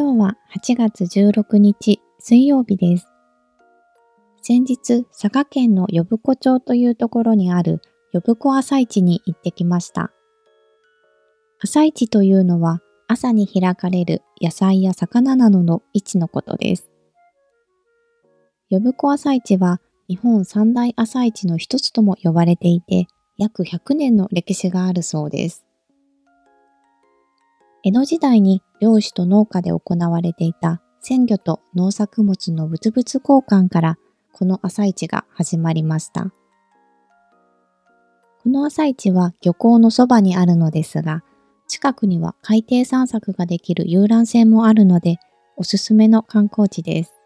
今日は8月16日水曜日です。先日、佐賀県の呼子町というところにある呼子朝市に行ってきました。朝市というのは朝に開かれる野菜や魚などの市のことです。呼子朝市は日本三大朝市の一つとも呼ばれていて、約100年の歴史があるそうです。江戸時代に漁師と農家で行われていた鮮魚と農作物の物々交換からこの朝市が始まりました。この朝市は漁港のそばにあるのですが、近くには海底散策ができる遊覧船もあるので、おすすめの観光地です。